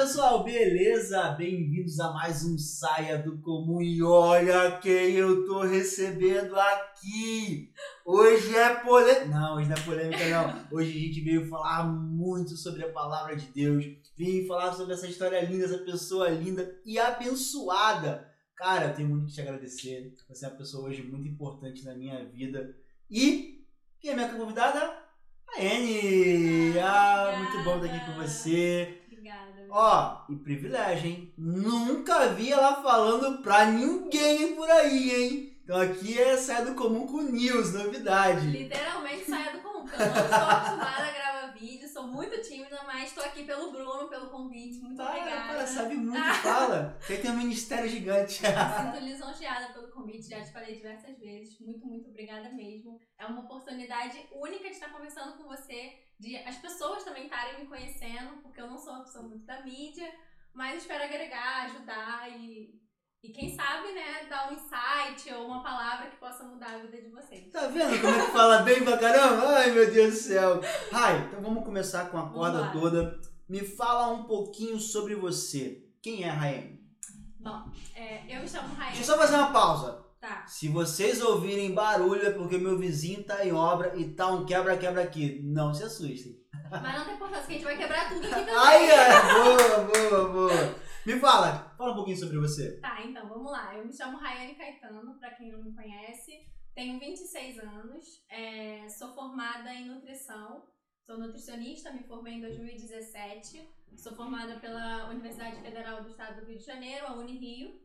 pessoal, beleza? Bem-vindos a mais um Saia do Comum e olha quem eu tô recebendo aqui! Hoje é polêmica. Não, hoje não é polêmica, não. Hoje a gente veio falar muito sobre a palavra de Deus, veio falar sobre essa história linda, essa pessoa linda e abençoada. Cara, eu tenho muito que te agradecer. Você é uma pessoa hoje muito importante na minha vida. E quem é minha convidada? A Anne! Ah, muito bom estar aqui com você. Ó, e privilégio, hein? Nunca vi ela falando pra ninguém por aí, hein? Então aqui é saia do comum com news, novidade. Literalmente saia do comum, porque eu não sou acostumada a gravar vídeo, sou muito tímida, mas tô aqui pelo Bruno, pelo convite. Muito Para, obrigada. para, sabe muito, fala. Você tem um ministério gigante. Me sinto lisonjeada pelo convite, já te falei diversas vezes. Muito, muito obrigada mesmo. É uma oportunidade única de estar conversando com você, de as pessoas também estarem me conhecendo, porque eu não sou uma pessoa muito da mídia, mas espero agregar, ajudar e, e quem sabe, né, dar um insight ou uma palavra que possa mudar a vida de vocês. Tá vendo como é que fala bem pra caramba? Ai, meu Deus do céu. Rai, então vamos começar com a corda toda. Me fala um pouquinho sobre você. Quem é a? Bom, é, eu me chamo Deixa Raia. eu só fazer uma pausa. Tá. Se vocês ouvirem barulho é porque meu vizinho tá em obra e tá um quebra-quebra aqui. Não se assustem. Mas não tem importância, que a gente vai quebrar tudo aqui também. Ai, ai, boa, boa, boa. Me fala, fala um pouquinho sobre você. Tá, então vamos lá. Eu me chamo Rayane Caetano, pra quem não me conhece. Tenho 26 anos, é, sou formada em nutrição, sou nutricionista, me formei em 2017. Sou formada pela Universidade Federal do Estado do Rio de Janeiro, a Unirio.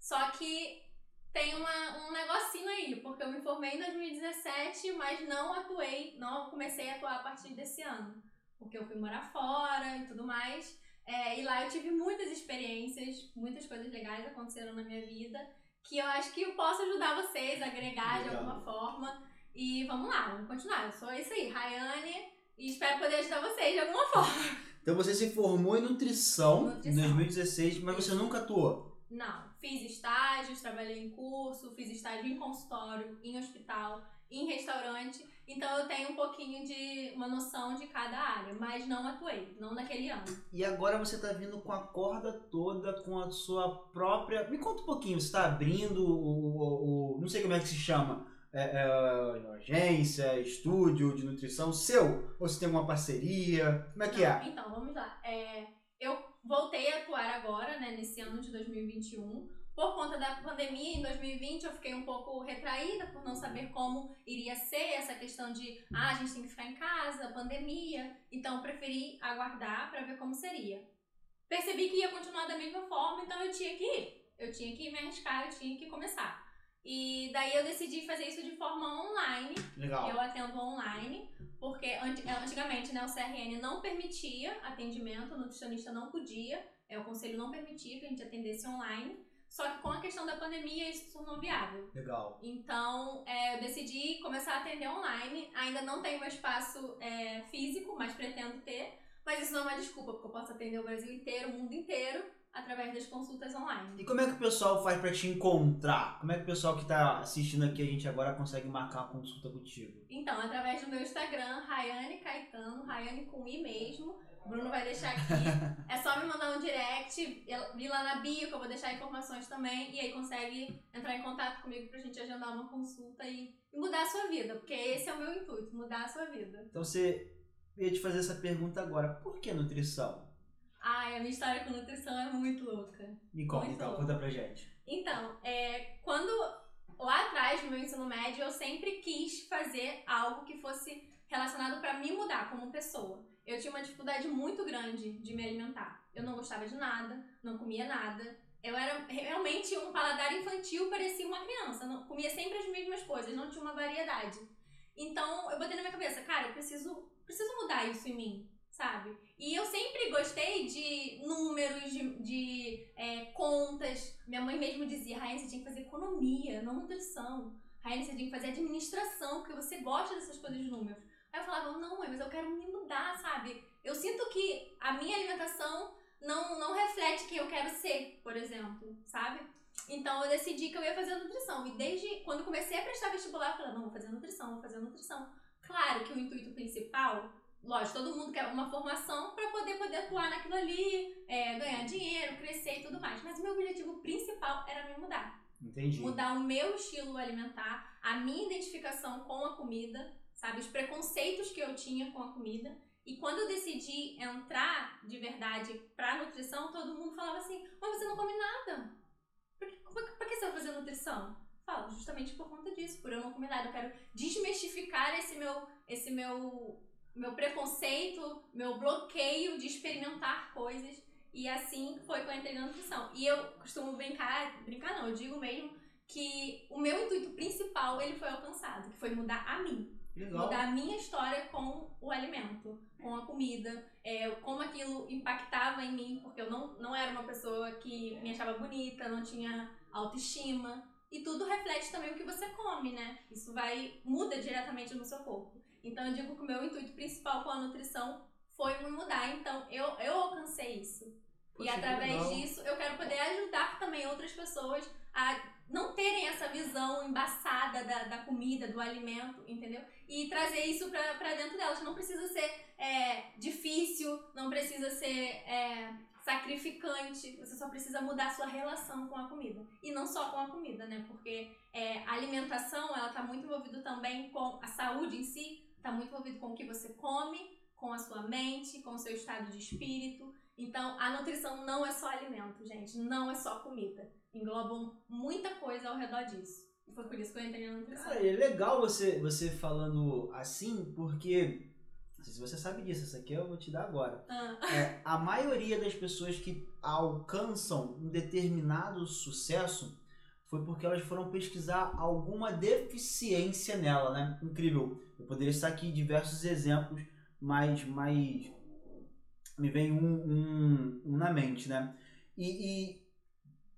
Só que tem uma, um negocinho aí, porque eu me formei em 2017, mas não atuei, não comecei a atuar a partir desse ano. Porque eu fui morar fora e tudo mais. É, e lá eu tive muitas experiências, muitas coisas legais aconteceram na minha vida, que eu acho que eu posso ajudar vocês a agregar de Legal. alguma forma. E vamos lá, vamos continuar. Eu sou isso aí, Rayane, e espero poder ajudar vocês de alguma forma. Então você se formou em nutrição, em Nutrição. 2016, mas você nunca atuou. Não, fiz estágios, trabalhei em curso, fiz estágio em consultório, em hospital, em restaurante. Então eu tenho um pouquinho de uma noção de cada área, mas não atuei, não naquele ano. E agora você tá vindo com a corda toda, com a sua própria. Me conta um pouquinho, você tá abrindo o. o- o- não sei como é que se chama. É, é, agência, estúdio de nutrição seu? Ou você tem alguma parceria? Como é que Não, é? Então, vamos lá. É, eu voltei a atuar agora, né, nesse ano de 2021. Por conta da pandemia, em 2020 eu fiquei um pouco retraída por não saber como iria ser essa questão de, ah, a gente tem que ficar em casa, pandemia. Então, eu preferi aguardar para ver como seria. Percebi que ia continuar da mesma forma, então eu tinha que ir. Eu tinha que me arriscar, eu tinha que começar. E daí eu decidi fazer isso de forma online, Legal. eu atendo online, porque anti- antigamente né, o CRN não permitia atendimento, o nutricionista não podia, é, o conselho não permitia que a gente atendesse online. Só que com a questão da pandemia isso se tornou viável. Legal. Então é, eu decidi começar a atender online. Ainda não tenho meu espaço é, físico, mas pretendo ter. Mas isso não é uma desculpa, porque eu posso atender o Brasil inteiro, o mundo inteiro, através das consultas online. E como é que o pessoal faz pra te encontrar? Como é que o pessoal que tá assistindo aqui a gente agora consegue marcar uma consulta contigo? Então, através do meu Instagram, Rayane Caetano, Rayane com I mesmo. O Bruno vai deixar aqui. É só me mandar um direct, ir lá na bio, que eu vou deixar informações também. E aí consegue entrar em contato comigo pra gente agendar uma consulta e, e mudar a sua vida. Porque esse é o meu intuito, mudar a sua vida. Então você ia te fazer essa pergunta agora. Por que nutrição? Ai, a minha história com nutrição é muito louca. Me conta Muito então, conta pra gente. Então, é, quando lá atrás, no meu ensino médio, eu sempre quis fazer algo que fosse relacionado pra me mudar como pessoa. Eu tinha uma dificuldade muito grande de me alimentar. Eu não gostava de nada, não comia nada. Eu era realmente um paladar infantil, parecia uma criança. Não, comia sempre as mesmas coisas, não tinha uma variedade. Então, eu botei na minha cabeça, cara, eu preciso, preciso mudar isso em mim, sabe? E eu sempre gostei de números, de, de é, contas. Minha mãe mesmo dizia, Raine, você tinha que fazer economia, não nutrição. Raine, você tinha que fazer administração, porque você gosta dessas coisas de números. Aí eu falava, não, mãe, mas eu quero me mudar, sabe? Eu sinto que a minha alimentação não, não reflete quem eu quero ser, por exemplo, sabe? Então eu decidi que eu ia fazer nutrição. E desde quando comecei a prestar vestibular, eu falei, não, vou fazer nutrição, vou fazer nutrição. Claro que o intuito principal lógico, todo mundo quer uma formação para poder poder atuar naquilo ali, é, ganhar dinheiro, crescer e tudo mais. Mas o meu objetivo principal era me mudar. Entendi. Mudar o meu estilo alimentar, a minha identificação com a comida, sabe? Os preconceitos que eu tinha com a comida. E quando eu decidi entrar de verdade pra nutrição, todo mundo falava assim: Mas você não come nada. Por que, que você vai fazer nutrição? Falo, justamente por conta disso, por eu não comer nada. Eu quero desmistificar esse meu, esse meu, meu preconceito, meu bloqueio de experimentar coisas. E assim foi que eu entrei na nutrição. E eu costumo brincar, brincar não, eu digo mesmo que o meu intuito principal ele foi alcançado, que foi mudar a mim. Legal. Mudar a minha história com o alimento, com a comida, é, como aquilo impactava em mim, porque eu não, não era uma pessoa que me achava bonita, não tinha autoestima. E tudo reflete também o que você come, né? Isso vai muda diretamente no seu corpo. Então eu digo que o meu intuito principal com a nutrição foi me mudar. Então eu, eu alcancei isso. Poxa, e através legal. disso eu quero poder ajudar também outras pessoas a não terem essa visão embaçada da, da comida, do alimento, entendeu? E trazer isso pra, pra dentro delas. Não precisa ser é, difícil, não precisa ser é, sacrificante, você só precisa mudar a sua relação com a comida. E não só com a comida, né? Porque é, a alimentação, ela tá muito envolvida também com a saúde em si, tá muito envolvido com o que você come, com a sua mente, com o seu estado de espírito. Então, a nutrição não é só alimento, gente, não é só comida. Englobam muita coisa ao redor disso. E foi por isso que eu entrei na nutrição. Cara, é legal você, você falando assim, porque. Não sei se você sabe disso, essa aqui eu vou te dar agora. Ah, É, a maioria das pessoas que alcançam um determinado sucesso foi porque elas foram pesquisar alguma deficiência nela, né? Incrível. Eu poderia estar aqui diversos exemplos, mas, mas me vem um, um, um na mente, né? E, e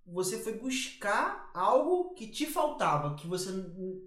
você foi buscar algo que te faltava, que você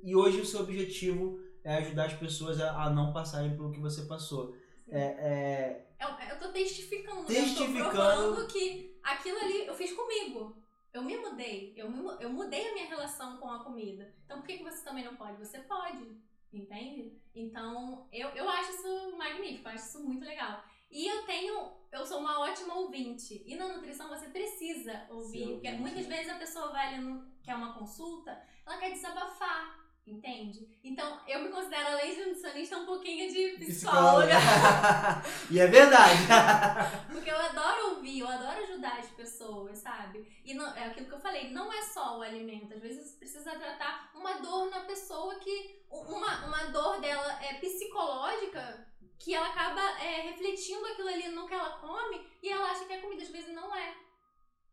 e hoje o seu objetivo é ajudar as pessoas a, a não passarem pelo que você passou. É, é, Eu, eu tô testificando. Testificando. Eu tô provando que aquilo ali eu fiz comigo. Eu me mudei. Eu, me, eu mudei a minha relação com a comida. Então por que, que você também não pode? Você pode. Entende? Então eu, eu acho isso magnífico. Eu acho isso muito legal. E eu tenho. Eu sou uma ótima ouvinte. E na nutrição você precisa ouvir. Ser Porque ouvinte, muitas né? vezes a pessoa vai ali no, quer uma consulta, ela quer desabafar. Entende? Então, eu me considero, além de nutricionista, um pouquinho de psicóloga. e é verdade. Porque eu adoro ouvir, eu adoro ajudar as pessoas, sabe? E não- é aquilo que eu falei, não é só o alimento. Às vezes você precisa tratar uma dor na pessoa que. Uma, uma dor dela é psicológica que ela acaba é, refletindo aquilo ali no que ela come e ela acha que é comida. Às vezes não é.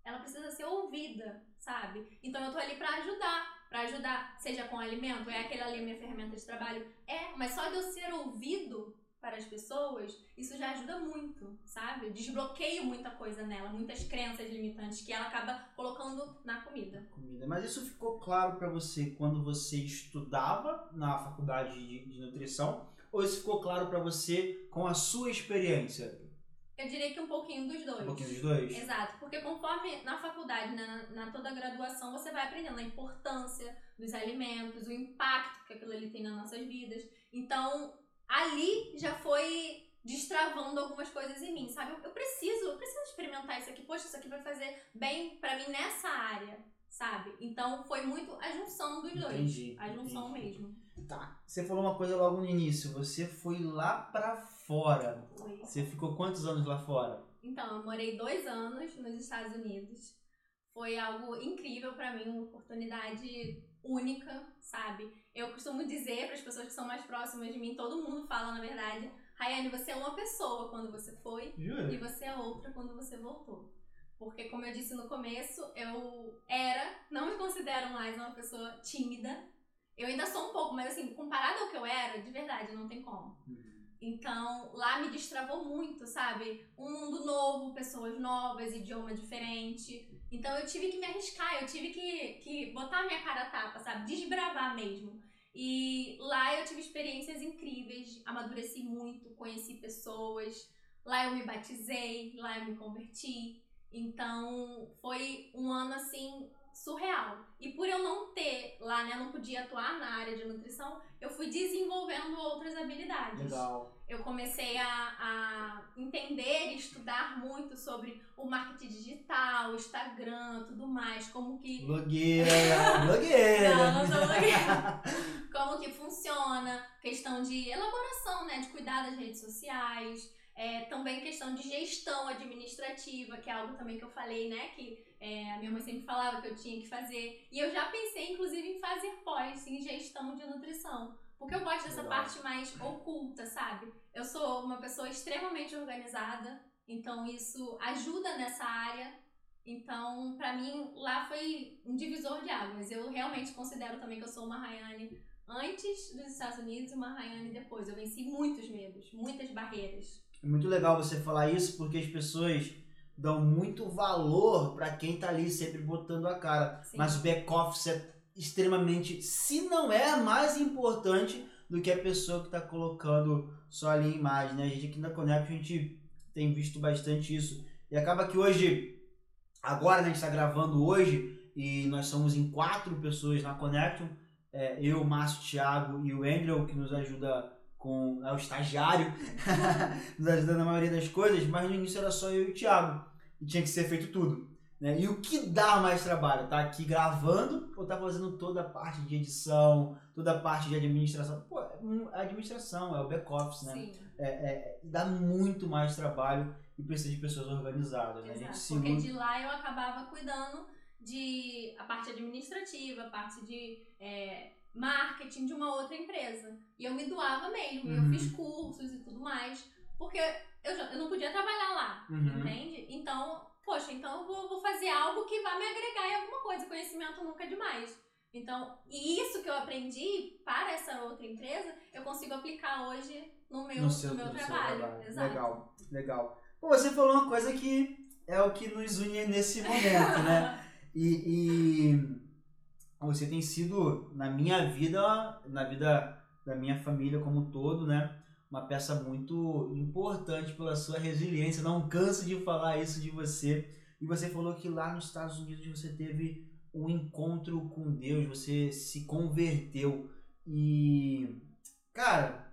Ela precisa ser ouvida, sabe? Então eu tô ali pra ajudar. Pra ajudar, seja com alimento, é aquele ali minha ferramenta de trabalho. É, mas só de eu ser ouvido para as pessoas, isso já ajuda muito, sabe? Desbloqueio muita coisa nela, muitas crenças limitantes que ela acaba colocando na comida. Comida. Mas isso ficou claro pra você quando você estudava na faculdade de, de nutrição? Ou isso ficou claro pra você com a sua experiência? Eu diria que um pouquinho dos dois. Um pouquinho dos dois? Exato, porque conforme na faculdade, na, na toda a graduação, você vai aprendendo a importância dos alimentos, o impacto que aquilo ali tem nas nossas vidas. Então, ali já foi destravando algumas coisas em mim, sabe? Eu, eu preciso, eu preciso experimentar isso aqui. Poxa, isso aqui vai fazer bem pra mim nessa área, sabe? Então, foi muito a junção dos dois. Entendi, A junção entendi. mesmo. Tá. Você falou uma coisa logo no início. Você foi lá pra fora. Foi. Você ficou quantos anos lá fora? Então, eu morei dois anos nos Estados Unidos. Foi algo incrível pra mim, uma oportunidade única, sabe? Eu costumo dizer para as pessoas que são mais próximas de mim, todo mundo fala na verdade, Rayane, você é uma pessoa quando você foi e você é outra quando você voltou. Porque, como eu disse no começo, eu era, não me considero mais uma pessoa tímida. Eu ainda sou um pouco, mas assim, comparado ao que eu era, de verdade, não tem como. Então, lá me destravou muito, sabe? Um mundo novo, pessoas novas, idioma diferente. Então, eu tive que me arriscar, eu tive que, que botar a minha cara a tapa, sabe? Desbravar mesmo. E lá eu tive experiências incríveis, amadureci muito, conheci pessoas. Lá eu me batizei, lá eu me converti. Então, foi um ano assim surreal. E por eu não ter lá, né, não podia atuar na área de nutrição, eu fui desenvolvendo outras habilidades. Legal. Eu comecei a, a entender e estudar muito sobre o marketing digital, Instagram, tudo mais, como que Blogueira, blogueira. Não, não sou blogueira. como que funciona, questão de elaboração, né, de cuidar das redes sociais, é, também questão de gestão administrativa, que é algo também que eu falei, né, que é, a minha mãe sempre falava que eu tinha que fazer. E eu já pensei, inclusive, em fazer pós em gestão de nutrição. Porque eu gosto dessa Legal. parte mais oculta, sabe? Eu sou uma pessoa extremamente organizada, então isso ajuda nessa área. Então, pra mim, lá foi um divisor de águas. Eu realmente considero também que eu sou uma Rayane antes dos Estados Unidos e uma Rayane depois. Eu venci muitos medos, muitas barreiras. É muito legal você falar isso porque as pessoas dão muito valor pra quem tá ali sempre botando a cara. Sim. Mas o back-office é extremamente, se não é mais importante do que a pessoa que tá colocando só ali a imagem, né? A gente aqui na Conect, a gente tem visto bastante isso. E acaba que hoje, agora né, a gente tá gravando hoje, e nós somos em quatro pessoas na Connection. É, eu, Márcio, Thiago e o Andrew, que nos ajuda com. É o estagiário, nos ajuda na maioria das coisas, mas no início era só eu e o Thiago. E tinha que ser feito tudo. Né? E o que dá mais trabalho? Tá aqui gravando ou tá fazendo toda a parte de edição, toda a parte de administração? Pô, é um- a administração, é o back-office, né? Sim. É, é- dá muito mais trabalho e precisa de pessoas organizadas, né? A Exato, se porque de lá eu acabava cuidando de a parte administrativa, a parte de é, marketing de uma outra empresa. E eu me doava mesmo, Uhum. eu fiz cursos e tudo mais, porque eu, já, eu não podia trabalhar lá, Uhum. entende? Então, poxa, então eu vou, vou fazer algo que vai me agregar em alguma coisa, conhecimento nunca é demais. Então, e isso que eu aprendi para essa outra empresa, eu consigo aplicar hoje no meu, no seu, no meu no seu trabalho. Exato. Legal, legal. Pô, você falou uma coisa que é o que nos une nesse momento, né? E, e você tem sido, na minha vida, na vida da minha família como um todo, né? Uma peça muito importante pela sua resiliência. Não canso de falar isso de você. E você falou que lá nos Estados Unidos você teve um encontro com Deus, você se converteu. E, cara,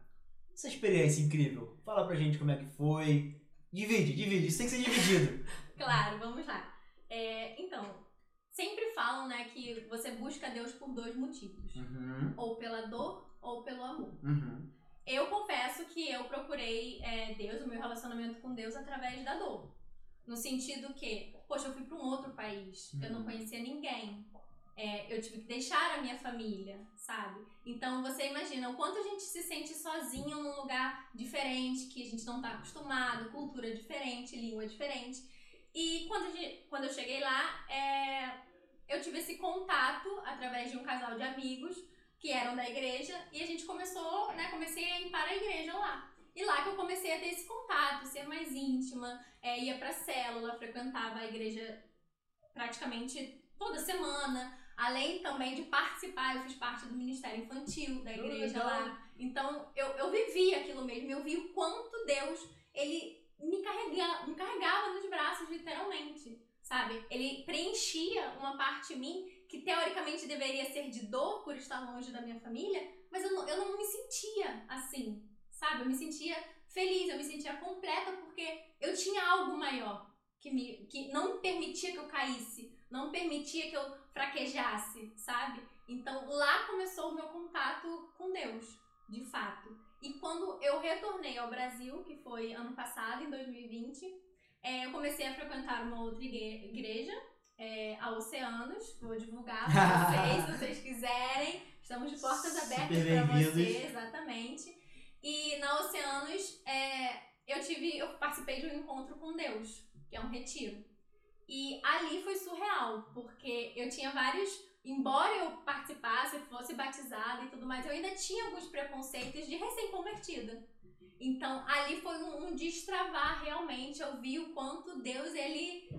essa experiência incrível. Fala pra gente como é que foi. Divide, divide. Isso tem que ser dividido. Claro, vamos lá. Sempre falam, né, que você busca Deus por dois motivos. Uhum, Ou pela dor ou pelo amor. uhum. Eu confesso que eu procurei é, Deus, o meu relacionamento com Deus, através da dor. No sentido que, poxa, eu fui para um outro país, eu não Uhum. conhecia ninguém. É, eu tive que deixar a minha família, sabe? Então você imagina o quanto a gente se sente sozinho num lugar diferente, que a gente não tá acostumado, cultura diferente, língua diferente. E quando, a gente- quando eu cheguei lá, é, eu tive esse contato através de um casal de amigos que eram da igreja e a gente começou, né? Comecei a ir para a igreja lá. E lá que eu comecei a ter esse contato, ser mais íntima, é, ia pra célula, frequentava a igreja praticamente toda semana. Além também de participar, eu fiz parte do Ministério Infantil da igreja legal. lá. Então eu, eu vivi aquilo mesmo, eu vi o quanto Deus, ele me, carrega, me carregava nos braços, literalmente. Sabe? Ele preenchia uma parte de mim que teoricamente deveria ser de dor por estar longe da minha família, mas eu não, eu não me sentia assim, sabe? Eu me sentia feliz, eu me sentia completa porque eu tinha algo maior que, me, que não permitia que eu caísse, não permitia que eu fraquejasse, sabe? Então lá começou o meu contato com Deus, de fato. E quando eu retornei ao Brasil, que foi ano passado, em 2020, é, eu comecei a frequentar uma outra igre- igreja, é, a Oceanos, vou divulgar pra vocês, se vocês quiserem. Estamos de portas abertas para você, exatamente. E na Oceanos, é, eu tive, eu participei de um encontro com Deus, que é um retiro. E ali foi surreal, porque eu tinha vários, embora eu participasse, fosse batizada e tudo mais, eu ainda tinha alguns preconceitos de recém-convertida. Então, ali foi um, um destravar realmente. Eu vi o quanto Deus, ele.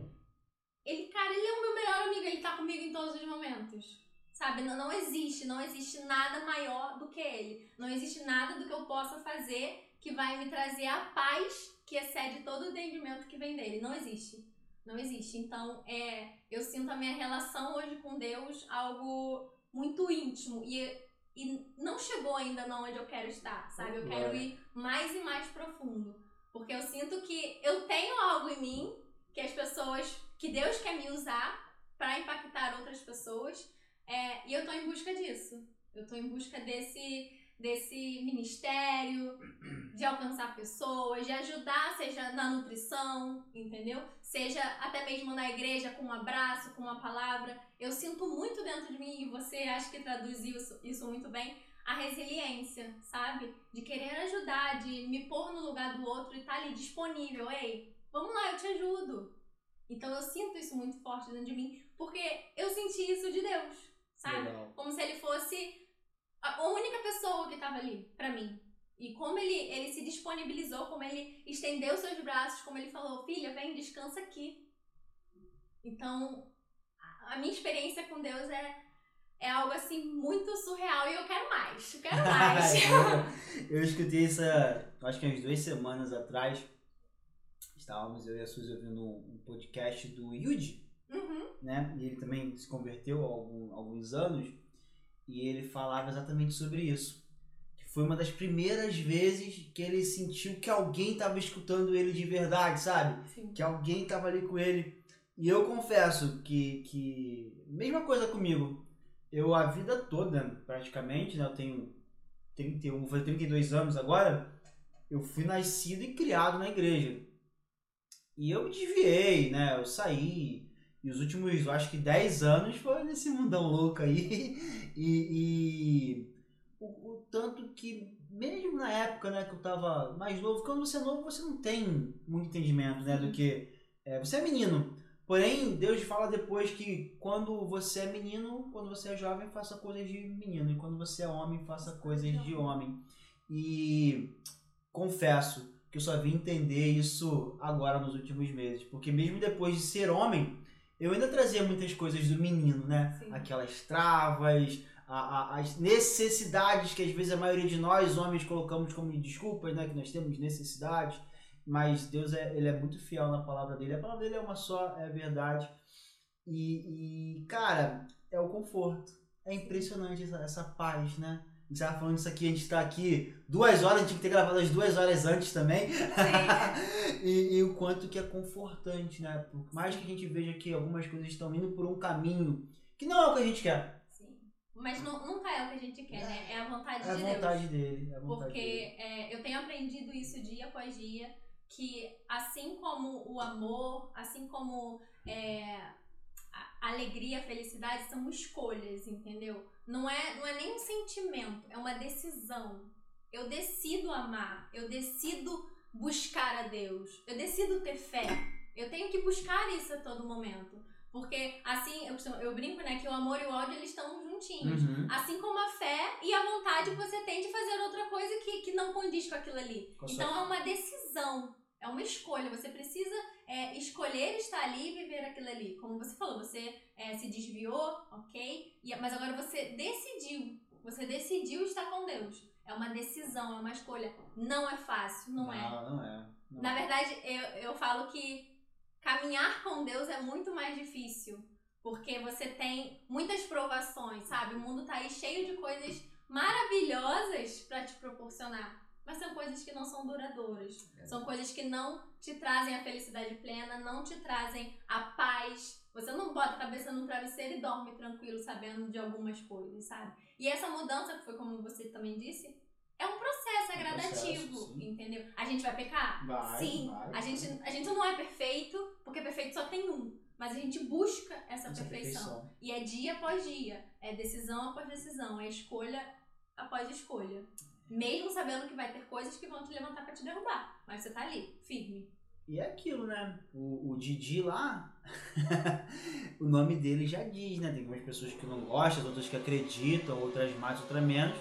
Ele, cara, ele é o meu melhor amigo, ele tá comigo em todos os momentos. Sabe? Não, não existe, não existe nada maior do que ele. Não existe nada do que eu possa fazer que vai me trazer a paz que excede todo o entendimento que vem dele. Não existe. Não existe. Então, é, eu sinto a minha relação hoje com Deus algo muito íntimo. E, e não chegou ainda não onde eu quero estar, sabe? Eu quero ir mais e mais profundo. Porque eu sinto que eu tenho algo em mim que as pessoas, que Deus quer me usar para impactar outras pessoas. É, e eu tô em busca disso. Eu tô em busca desse desse ministério, de alcançar pessoas, de ajudar, seja na nutrição, entendeu? Seja até mesmo na igreja com um abraço, com uma palavra. Eu sinto muito dentro de mim, e você acha que traduziu isso, isso muito bem, a resiliência, sabe? De querer ajudar, de me pôr no lugar do outro e estar tá ali disponível. Ei, vamos lá, eu te ajudo. Então eu sinto isso muito forte dentro de mim, porque eu senti isso de Deus, sabe? Legal. Como se ele fosse a única pessoa que estava ali para mim. E como ele, ele se disponibilizou, como ele estendeu seus braços, como ele falou, filha, vem, descansa aqui. Então, a minha experiência com Deus é, é algo assim muito surreal e eu quero mais, eu quero mais. eu, escutei isso, acho que umas duas semanas atrás. Estávamos eu e a Suzy ouvindo um podcast do Yuji, uhum. né? E ele também se converteu há algum, alguns anos. E ele falava exatamente sobre isso. Que foi uma das primeiras vezes que ele sentiu que alguém estava escutando ele de verdade, sabe? Sim. Que alguém estava ali com ele. E eu confesso que, que. Mesma coisa comigo. Eu, a vida toda, praticamente, né? Eu tenho 31, vou fazer 32 anos agora. Eu fui nascido e criado na igreja. E eu me desviei, né? Eu saí, e os últimos, acho que 10 anos foi nesse mundão louco aí. E, e o, o, tanto que, mesmo na época né, que eu tava mais novo, quando você é novo, você não tem muito entendimento, né? Do que. É, você é menino. Porém, Deus fala depois que quando você é menino, quando você é jovem, faça coisas de menino. E quando você é homem, faça coisas de homem. E confesso que eu só vim entender isso agora nos últimos meses. Porque mesmo depois de ser homem, eu ainda trazia muitas coisas do menino, né? Sim. Aquelas travas, a, a, as necessidades que às vezes a maioria de nós, homens, colocamos como desculpas, né? Que nós temos necessidades. Mas Deus é, ele é muito fiel na palavra dele. A palavra dele é uma só, é verdade. E, e cara, é o conforto. É impressionante essa, essa paz, né? A gente tava falando isso aqui, a gente tá aqui duas horas, a gente tinha que ter gravado as duas horas antes também. e, e, o quanto que é confortante, né? Por mais que a gente veja que algumas coisas estão indo por um caminho que não é o que a gente quer. Sim. Mas não, nunca é o que a gente quer, né? É a vontade é de Deus. A vontade dele. É a vontade Porque dele. É, eu tenho aprendido isso dia após dia, que assim como o amor, assim como é, a alegria, a felicidade são escolhas, entendeu? Não é, não é nem um sentimento, é uma decisão. Eu decido amar, eu decido buscar a Deus, eu decido ter fé. Eu tenho que buscar isso a todo momento. Porque assim, eu, eu brinco, né, que o amor e o ódio eles estão juntinhos. Uhum. Assim como a fé e a vontade que você tem de fazer outra coisa que, que não condiz com aquilo ali. Com então é uma decisão. É uma escolha. Você precisa é, escolher estar ali e viver aquilo ali. Como você falou, você é, se desviou, ok? E, mas agora você decidiu. Você decidiu estar com Deus. É uma decisão, é uma escolha. Não é fácil, não, não é. Não, é. Não Na é. verdade, eu, eu falo que caminhar com Deus é muito mais difícil. Porque você tem muitas provações, sabe? O mundo tá aí cheio de coisas maravilhosas para te proporcionar mas são coisas que não são duradouras. É. São coisas que não te trazem a felicidade plena, não te trazem a paz. Você não bota a cabeça no travesseiro e dorme tranquilo sabendo de algumas coisas, sabe? E essa mudança, que foi como você também disse, é um processo, é, gradativo, processo, entendeu? A gente vai pecar? Vai, sim. Vai, a, gente, a gente não é perfeito, porque perfeito só tem um. Mas a gente busca essa, essa perfeição. perfeição. E é dia após dia. É decisão após decisão. É escolha após escolha. Mesmo sabendo que vai ter coisas que vão te levantar para te derrubar. Mas você tá ali, firme. E é aquilo, né? O, o Didi lá, o nome dele já diz, né? Tem algumas pessoas que não gostam, outras que acreditam, outras mais, outras menos.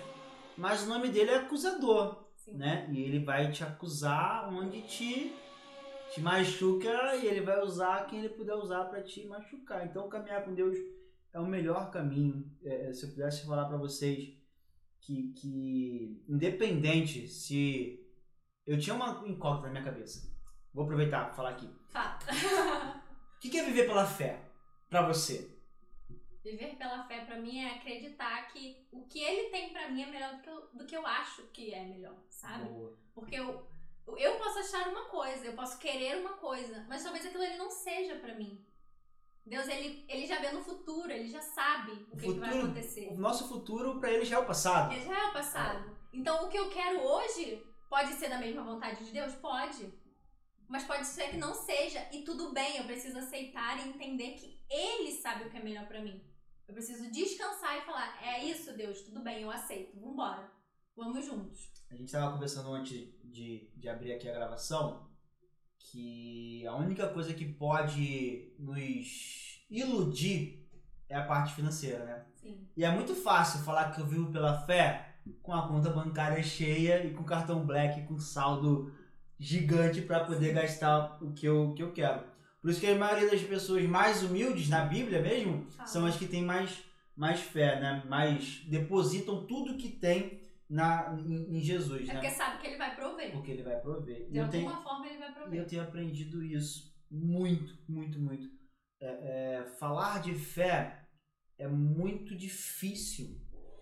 Mas o nome dele é acusador, Sim. né? E ele vai te acusar onde te, te machuca e ele vai usar quem ele puder usar para te machucar. Então, caminhar com Deus é o melhor caminho. É, se eu pudesse falar para vocês que, que independente se eu tinha uma incógnita na minha cabeça. Vou aproveitar para falar aqui. Fato. o que é viver pela fé? pra você? Viver pela fé pra mim é acreditar que o que ele tem pra mim é melhor do que eu, do que eu acho que é melhor, sabe? Boa. Porque eu, eu posso achar uma coisa, eu posso querer uma coisa, mas talvez aquilo ali não seja pra mim. Deus, ele, ele já vê no futuro, ele já sabe o, O que, que vai futuro- acontecer. O nosso futuro pra ele já é o passado. Ele já é o passado. Então, o que eu quero hoje pode ser da mesma vontade de Deus? Pode. Mas pode ser que não seja. E tudo bem, eu preciso aceitar e entender que Ele sabe o que é melhor pra mim. Eu preciso descansar e falar: é isso, Deus, tudo bem, eu aceito. Vambora. Vamos juntos. A gente tava conversando antes de, de abrir aqui a gravação que a única coisa que pode nos iludir é a parte financeira, né? Sim. E é muito fácil falar que eu vivo pela fé com a conta bancária cheia e com cartão black com saldo gigante para poder gastar o que eu, que eu quero. Por isso que a maioria das pessoas mais humildes na Bíblia mesmo Fala. são as que têm mais, mais fé, né? Mais depositam tudo que tem na, em, em Jesus, É né? porque sabe que Ele vai prover. Porque ele vai prover. E De eu tenho, alguma forma, Ele vai e prover. eu tenho aprendido isso muito, muito, muito. É, é, falar de fé é muito difícil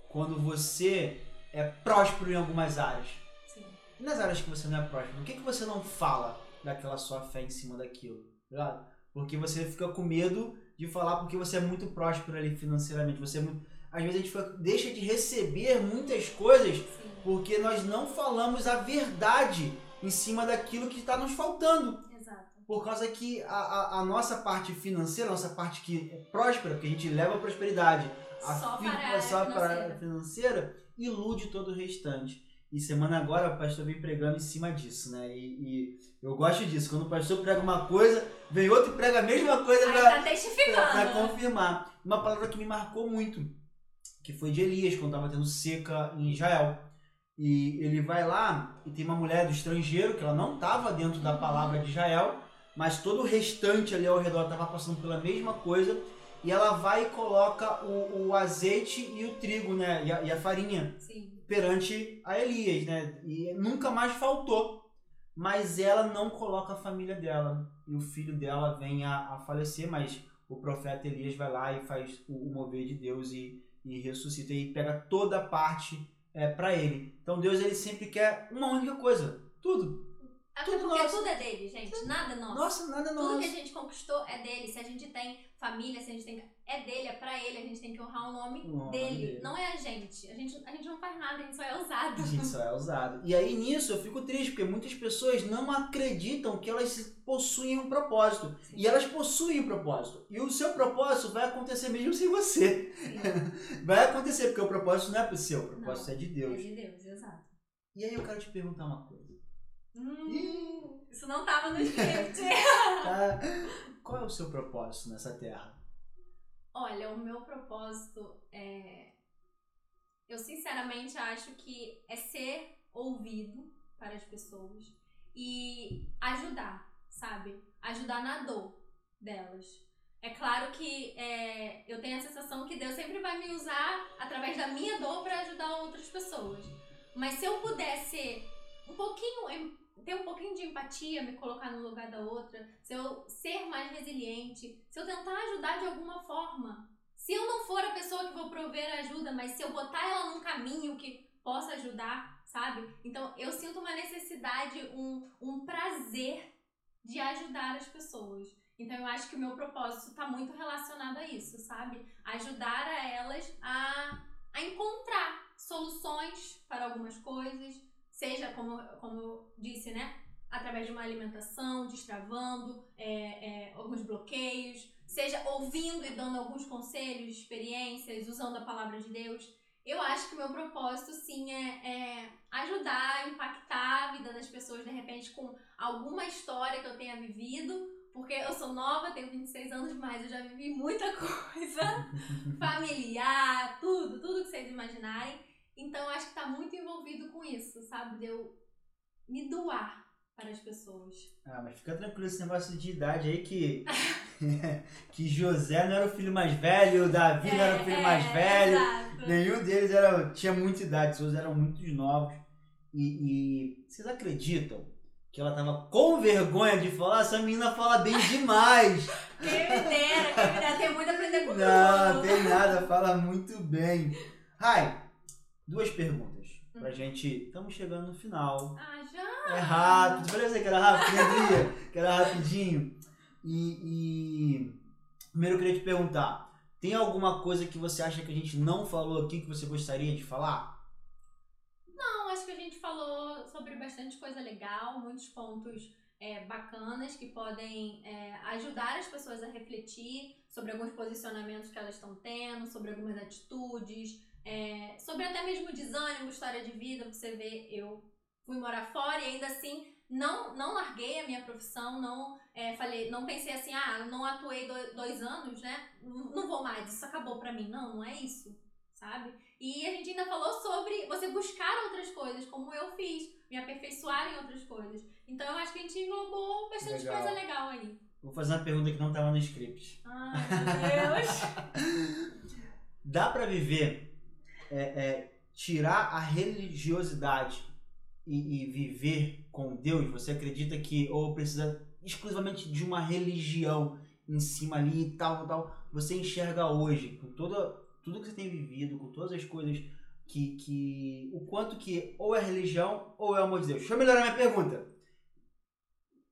quando você é próspero em algumas áreas. Sim. E nas áreas que você não é próspero, por que, que você não fala daquela sua fé em cima daquilo? tá? Porque você fica com medo de falar porque você é muito próspero ali financeiramente. Você é muito... Às vezes a gente deixa de receber muitas coisas Sim. porque nós não falamos a verdade em cima daquilo que está nos faltando. Exato. Por causa que a, a, a nossa parte financeira, a nossa parte que é próspera, porque a gente leva a prosperidade, a Só fi- para só para a financeira. área financeira, ilude todo o restante. E semana agora o pastor vem pregando em cima disso, né? E, e eu gosto disso. Quando o pastor prega uma coisa, vem outro e prega a mesma coisa pra, tá confirmar. Uma palavra que me marcou muito, que foi de Elias, quando estava tendo seca em Israel. E ele vai lá e tem uma mulher do estrangeiro, que ela não estava dentro da palavra de Israel, mas todo o restante ali ao redor estava passando pela mesma coisa. E ela vai e coloca o, o azeite e o trigo, né? E a, e a farinha Sim. perante a Elias, né? E nunca mais faltou. Mas ela não coloca a família dela. E o filho dela vem a, a falecer, mas o profeta Elias vai lá e faz o, o mover de Deus e, e ressuscita e pega toda a parte é, para ele. Então Deus ele sempre quer uma única coisa, tudo. Até Tudo porque nosso. tudo é dele, gente. Nada é nosso. Nossa, nada Tudo nosso. que a gente conquistou é dele. Se a gente tem família, se a gente tem. É dele, é pra ele. A gente tem que honrar o nome O nome dele. dele. Não é a gente. A gente. A gente não faz nada, a gente só é usado. A gente só é usado. E aí nisso eu fico triste, porque muitas pessoas não acreditam que elas possuem um propósito. Sim. E elas possuem um propósito. E o seu propósito vai acontecer mesmo sem você. Sim. Vai acontecer, porque o propósito não é pro seu, o propósito Não, é de É Deus. de Deus, exato. E aí eu quero te perguntar uma coisa. Hum, isso não tava no script. Tá? Qual é o seu propósito nessa terra? Olha, o meu propósito é. Eu sinceramente acho que é ser ouvido para as pessoas e ajudar, sabe? Ajudar na dor delas. É claro que é, eu tenho a sensação que Deus sempre vai me usar através da minha dor para ajudar outras pessoas. Mas se eu pudesse um pouquinho, ter um pouquinho de empatia, me colocar no lugar da outra, se eu ser mais resiliente, se eu tentar ajudar de alguma forma, se eu não for a pessoa que vou prover ajuda, mas se eu botar ela num caminho que possa ajudar, sabe? Então eu sinto uma necessidade, um, um prazer de ajudar as pessoas. Então eu acho que o meu propósito está muito relacionado a isso, sabe? Ajudar a elas a, a encontrar soluções para algumas coisas, seja como, como eu disse, né? Através de uma alimentação, destravando é, é, alguns bloqueios, seja ouvindo e dando alguns conselhos, experiências, usando a palavra de Deus. Eu acho que o meu propósito, sim, é, é ajudar, impactar a vida das pessoas, de repente, com alguma história que eu tenha vivido, porque eu sou nova, tenho 26 anos, mas eu já vivi muita coisa familiar, tudo, tudo que vocês imaginarem. Então, acho que tá muito envolvido com isso, sabe? De eu me doar para as pessoas. Ah, mas fica tranquilo esse negócio de idade aí que. que José não era o filho mais velho, Davi não era o filho mais velho. É, Exato. Nenhum deles era, tinha muita idade, todos eram muito novos. E, e vocês acreditam que ela tava com vergonha de falar, essa menina fala bem demais. Quem me dera, quem me dera, tem muito a aprender com Não, tem nada, fala muito bem. Rai, duas perguntas pra Hum. gente. Estamos chegando no final. Ah, já? É rápido. Falei pra você que era rápido, lembria? Que era rapidinho. E, e primeiro eu queria te perguntar: tem alguma coisa que você acha que a gente não falou aqui que você gostaria de falar? Não, acho que a gente falou sobre bastante coisa legal, muitos pontos é, bacanas que podem é, ajudar as pessoas a refletir sobre alguns posicionamentos que elas estão tendo, sobre algumas atitudes, é, sobre até mesmo desânimo, história de vida. Você vê, eu fui morar fora e ainda assim não, não larguei a minha profissão, não é, falei, não pensei assim, ah, não atuei do- dois anos, né? Não vou mais, isso acabou pra mim. Não, não é isso, sabe? E a gente ainda falou sobre você buscar outras coisas, como eu fiz, me aperfeiçoar em outras coisas. Então eu acho que a gente englobou bastante Legal. coisa legal aí. Vou fazer uma pergunta que não estava no script. Ai, meu Deus. Dá pra viver, é, é, tirar a religiosidade e, e viver com Deus? Você acredita que ou precisa exclusivamente de uma religião em cima ali e tal, tal? Você enxerga hoje, com toda, tudo que você tem vivido, com todas as coisas que, que o quanto que ou é religião ou é amor de Deus? Deixa eu melhorar minha pergunta.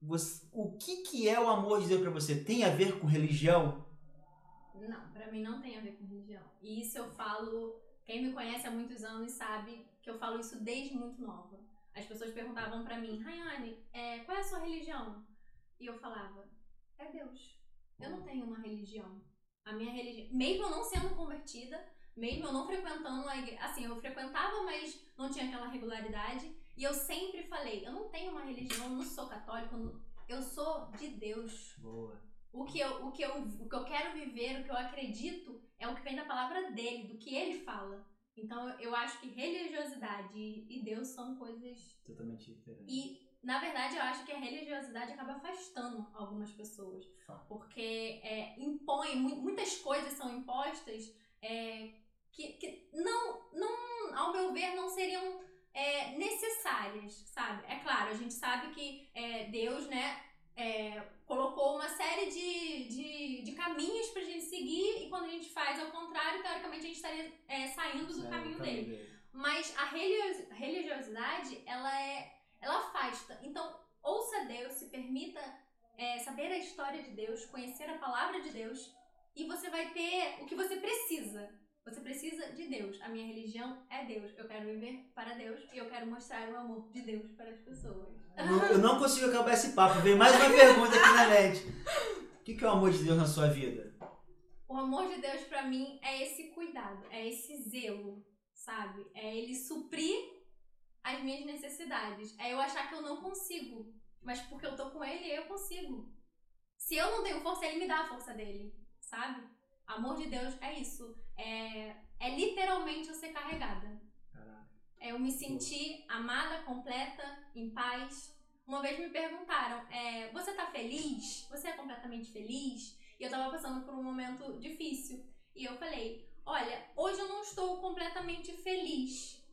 Você- o que, que é o amor de Deus pra você? Tem a ver com religião? Não, pra mim não tem a ver com religião. E isso eu falo, quem me conhece há muitos anos sabe que eu falo isso desde muito nova. As pessoas perguntavam pra mim, Rayane, é, qual é a sua religião? E eu falava, é Deus. Eu não tenho uma religião. A minha religião, mesmo eu não sendo convertida, mesmo eu não frequentando a igreja, assim, eu frequentava, mas não tinha aquela regularidade. E eu sempre falei, eu não tenho uma religião, eu não sou católica, eu sou de Deus. Boa. O que, eu, o, que eu, o que eu quero viver, o que eu acredito, é o que vem da palavra dele, do que ele fala. Então eu, acho que religiosidade e, Deus são coisas. Totalmente diferente. E, na verdade, eu acho que a religiosidade acaba afastando algumas pessoas. Porque é, impõe, mu- muitas coisas são impostas é, que, que não, não, ao meu ver, não seriam é, necessárias, sabe? É claro, a gente sabe que é, Deus, né, é, colocou uma série de, de, de caminhos pra gente seguir e quando a gente faz ao contrário, teoricamente a gente estaria é, saindo do Sério, caminho o dele. Mas a religios- religiosidade, ela é. Ela afasta. Então, ouça Deus, se permita é, saber a história de Deus, conhecer a palavra de Deus, e você vai ter o que você precisa. Você precisa de Deus. A minha religião é Deus. Eu quero viver para Deus e eu quero mostrar o amor de Deus para as pessoas. Não- Eu não consigo acabar esse papo. Vem mais uma pergunta aqui na mente. O que é o amor de Deus na sua vida? O amor de Deus pra mim é esse cuidado, é esse zelo, sabe? É ele suprir as minhas necessidades. É eu achar que eu não consigo, mas porque eu tô com ele, eu consigo. Se eu não tenho força, ele me dá a força dele, sabe? Amor de Deus é isso. É, é literalmente eu ser carregada. Caraca. É eu me sentir amada, completa, em paz. Uma vez me perguntaram, é, você tá feliz? Você é completamente feliz? E eu tava passando por um momento difícil. E eu falei, olha, hoje eu não estou completamente feliz.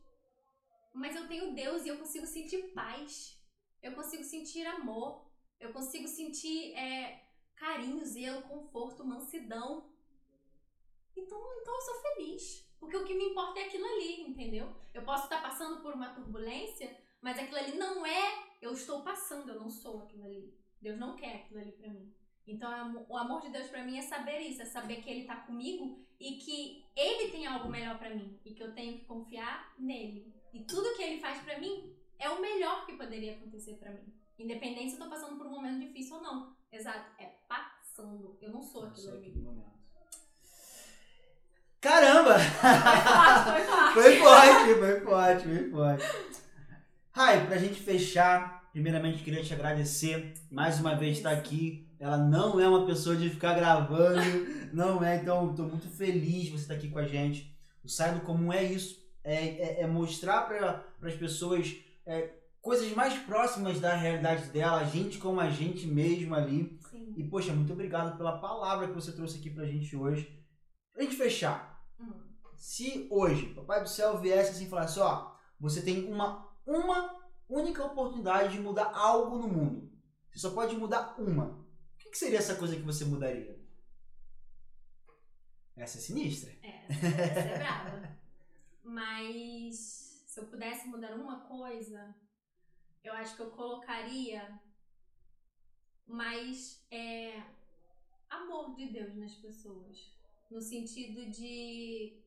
Mas eu tenho Deus e eu consigo sentir paz. Eu consigo sentir amor. Eu consigo sentir é, carinho, zelo, conforto, mansidão. Então, então eu sou feliz. Porque o que me importa é aquilo ali, entendeu? Eu posso estar passando por uma turbulência, mas aquilo ali não é eu estou passando, eu não sou aquilo ali. Deus não quer aquilo ali pra mim. Então, o amor de Deus pra mim é saber isso, é saber que Ele tá comigo e que Ele tem algo melhor pra mim e que eu tenho que confiar nele. E tudo que Ele faz pra mim é o melhor que poderia acontecer pra mim. Independente se eu tô passando por um momento difícil ou não. Exato, é passando. Eu não sou aquilo sou ali. aquele momento. Caramba! Foi forte, foi forte. Foi forte, foi forte, foi forte. Rai, pra gente fechar, primeiramente queria te agradecer mais uma vez estar aqui. Ela não é uma pessoa de ficar gravando, não é, então estou muito feliz de você estar aqui com a gente. O Sai do Comum é isso, é, é- é mostrar para as pessoas é, coisas mais próximas da realidade dela, a gente como a gente mesmo ali. Sim. E, poxa, muito obrigado pela palavra que você trouxe aqui pra gente hoje. Pra gente fechar, Hum. se hoje Papai do Céu viesse assim e falasse, ó, você tem uma, uma única oportunidade de mudar algo no mundo. Você só pode mudar uma. O que, seria essa coisa que você mudaria? Essa é sinistra. É, essa é brava. Mas se eu pudesse mudar uma coisa, eu acho que eu colocaria mais é, amor de Deus nas pessoas. No sentido de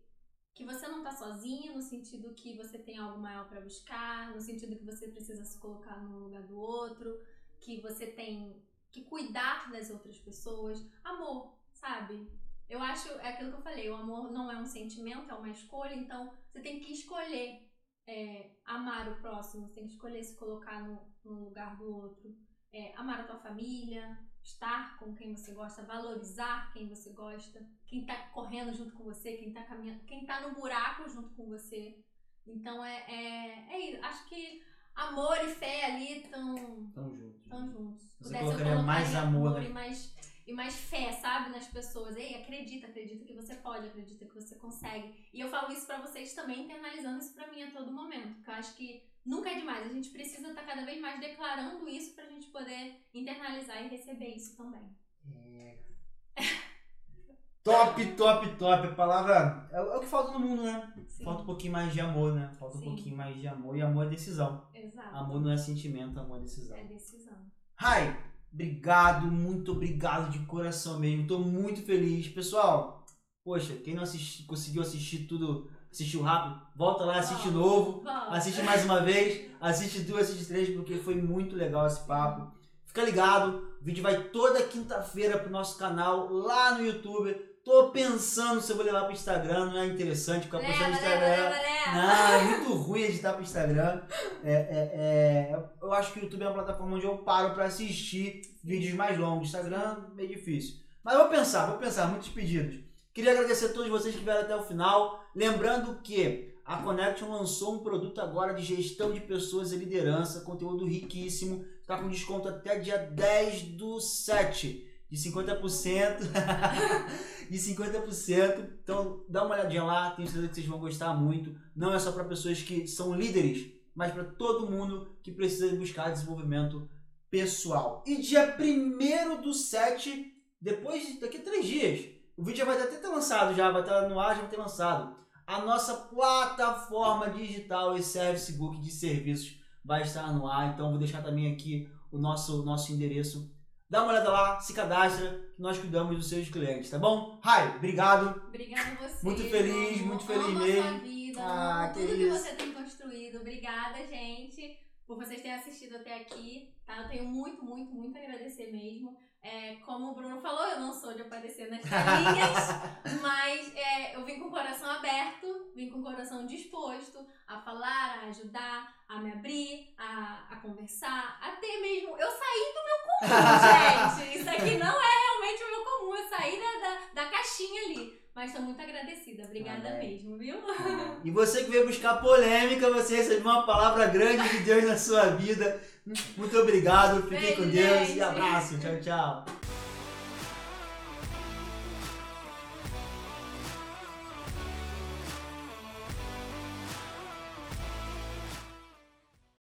que você não tá sozinho, no sentido que você tem algo maior para buscar, no sentido que você precisa se colocar no lugar do outro, que você tem que cuidar das outras pessoas. Amor, sabe? Eu acho, é aquilo que eu falei, o amor não é um sentimento, é uma escolha, então você tem que escolher é, amar o próximo, você tem que escolher se colocar no, no lugar do outro. É, amar a tua família, estar com quem você gosta, valorizar quem você gosta, quem tá correndo junto com você, quem tá caminhando, quem tá no buraco junto com você. Então é, é, é isso. Acho que amor e fé ali estão Tão juntos. tão juntos. Você Pudesse, eu colocaria mais amor, né? e mais e mais fé, sabe, nas pessoas. Ei, acredita, acredita que você pode, acredita que você consegue. E eu falo isso pra vocês também, internalizando isso pra mim a todo momento. Porque eu acho que nunca é demais. A gente precisa estar cada vez mais declarando isso pra gente poder internalizar e receber isso também. Top, top, top. A palavra é, o é o que falta no mundo, né? Sim. Falta um pouquinho mais de amor, né? Falta um Sim. pouquinho mais de amor. E amor é decisão. Exato. Amor não é sentimento, amor é decisão. É decisão. Rai, obrigado, muito obrigado de coração mesmo. Tô muito feliz. Pessoal, poxa, quem não assisti, conseguiu assistir tudo, assistiu rápido, volta lá, assiste novo. Assiste mais uma vez, assiste duas, assiste três, porque foi muito legal esse papo. Fica ligado, o vídeo vai toda quinta-feira pro nosso canal lá no YouTube. Tô pensando se eu vou levar pro Instagram, não é interessante ficar postando no Instagram. leva, leva. Não, é muito ruim editar pro Instagram. É, é, é, eu acho que o YouTube é uma plataforma onde eu paro pra assistir vídeos mais longos. Instagram é meio difícil. Mas vou pensar, vou pensar, muitos pedidos. Queria agradecer a todos vocês que vieram até o final. Lembrando que a Connection lançou um produto agora de gestão de pessoas e liderança, conteúdo riquíssimo. Está com desconto até dia 10 do 7, de 50%. de 50%. Então dá uma olhadinha lá, tenho certeza que vocês vão gostar muito. Não é só para pessoas que são líderes, mas para todo mundo que precisa buscar desenvolvimento pessoal. E dia 1 do 7, depois daqui a três dias, o vídeo já vai até ter lançado, já vai estar no ar, já vai ter lançado. A nossa plataforma digital e service book de serviços vai estar no ar, então vou deixar também aqui o nosso, nosso endereço. Dá uma olhada lá, se cadastra, que nós cuidamos dos seus clientes, tá bom? Rai, obrigado. Obrigada a você. Muito feliz, amo, muito feliz amo mesmo. A sua vida, Ah, que tudo que isso. você tem construído. Obrigada, gente, por vocês terem assistido até aqui. Tá? Eu tenho muito, muito, muito a agradecer mesmo. É, como o Bruno falou, eu não sou de aparecer nas telinhas, mas é, eu vim com o coração aberto, vim com o coração disposto a falar, a ajudar, a me abrir, a, a conversar, até mesmo. Eu saí do meu comum, gente. Isso aqui não é realmente o meu comum. Eu saí da, da, da caixinha ali. Mas tô muito agradecida. Obrigada Amém. mesmo, viu? E você que veio buscar polêmica, você recebeu uma palavra grande de Deus na sua vida. Muito obrigado, fiquem com Deus e abraço. Tchau, tchau.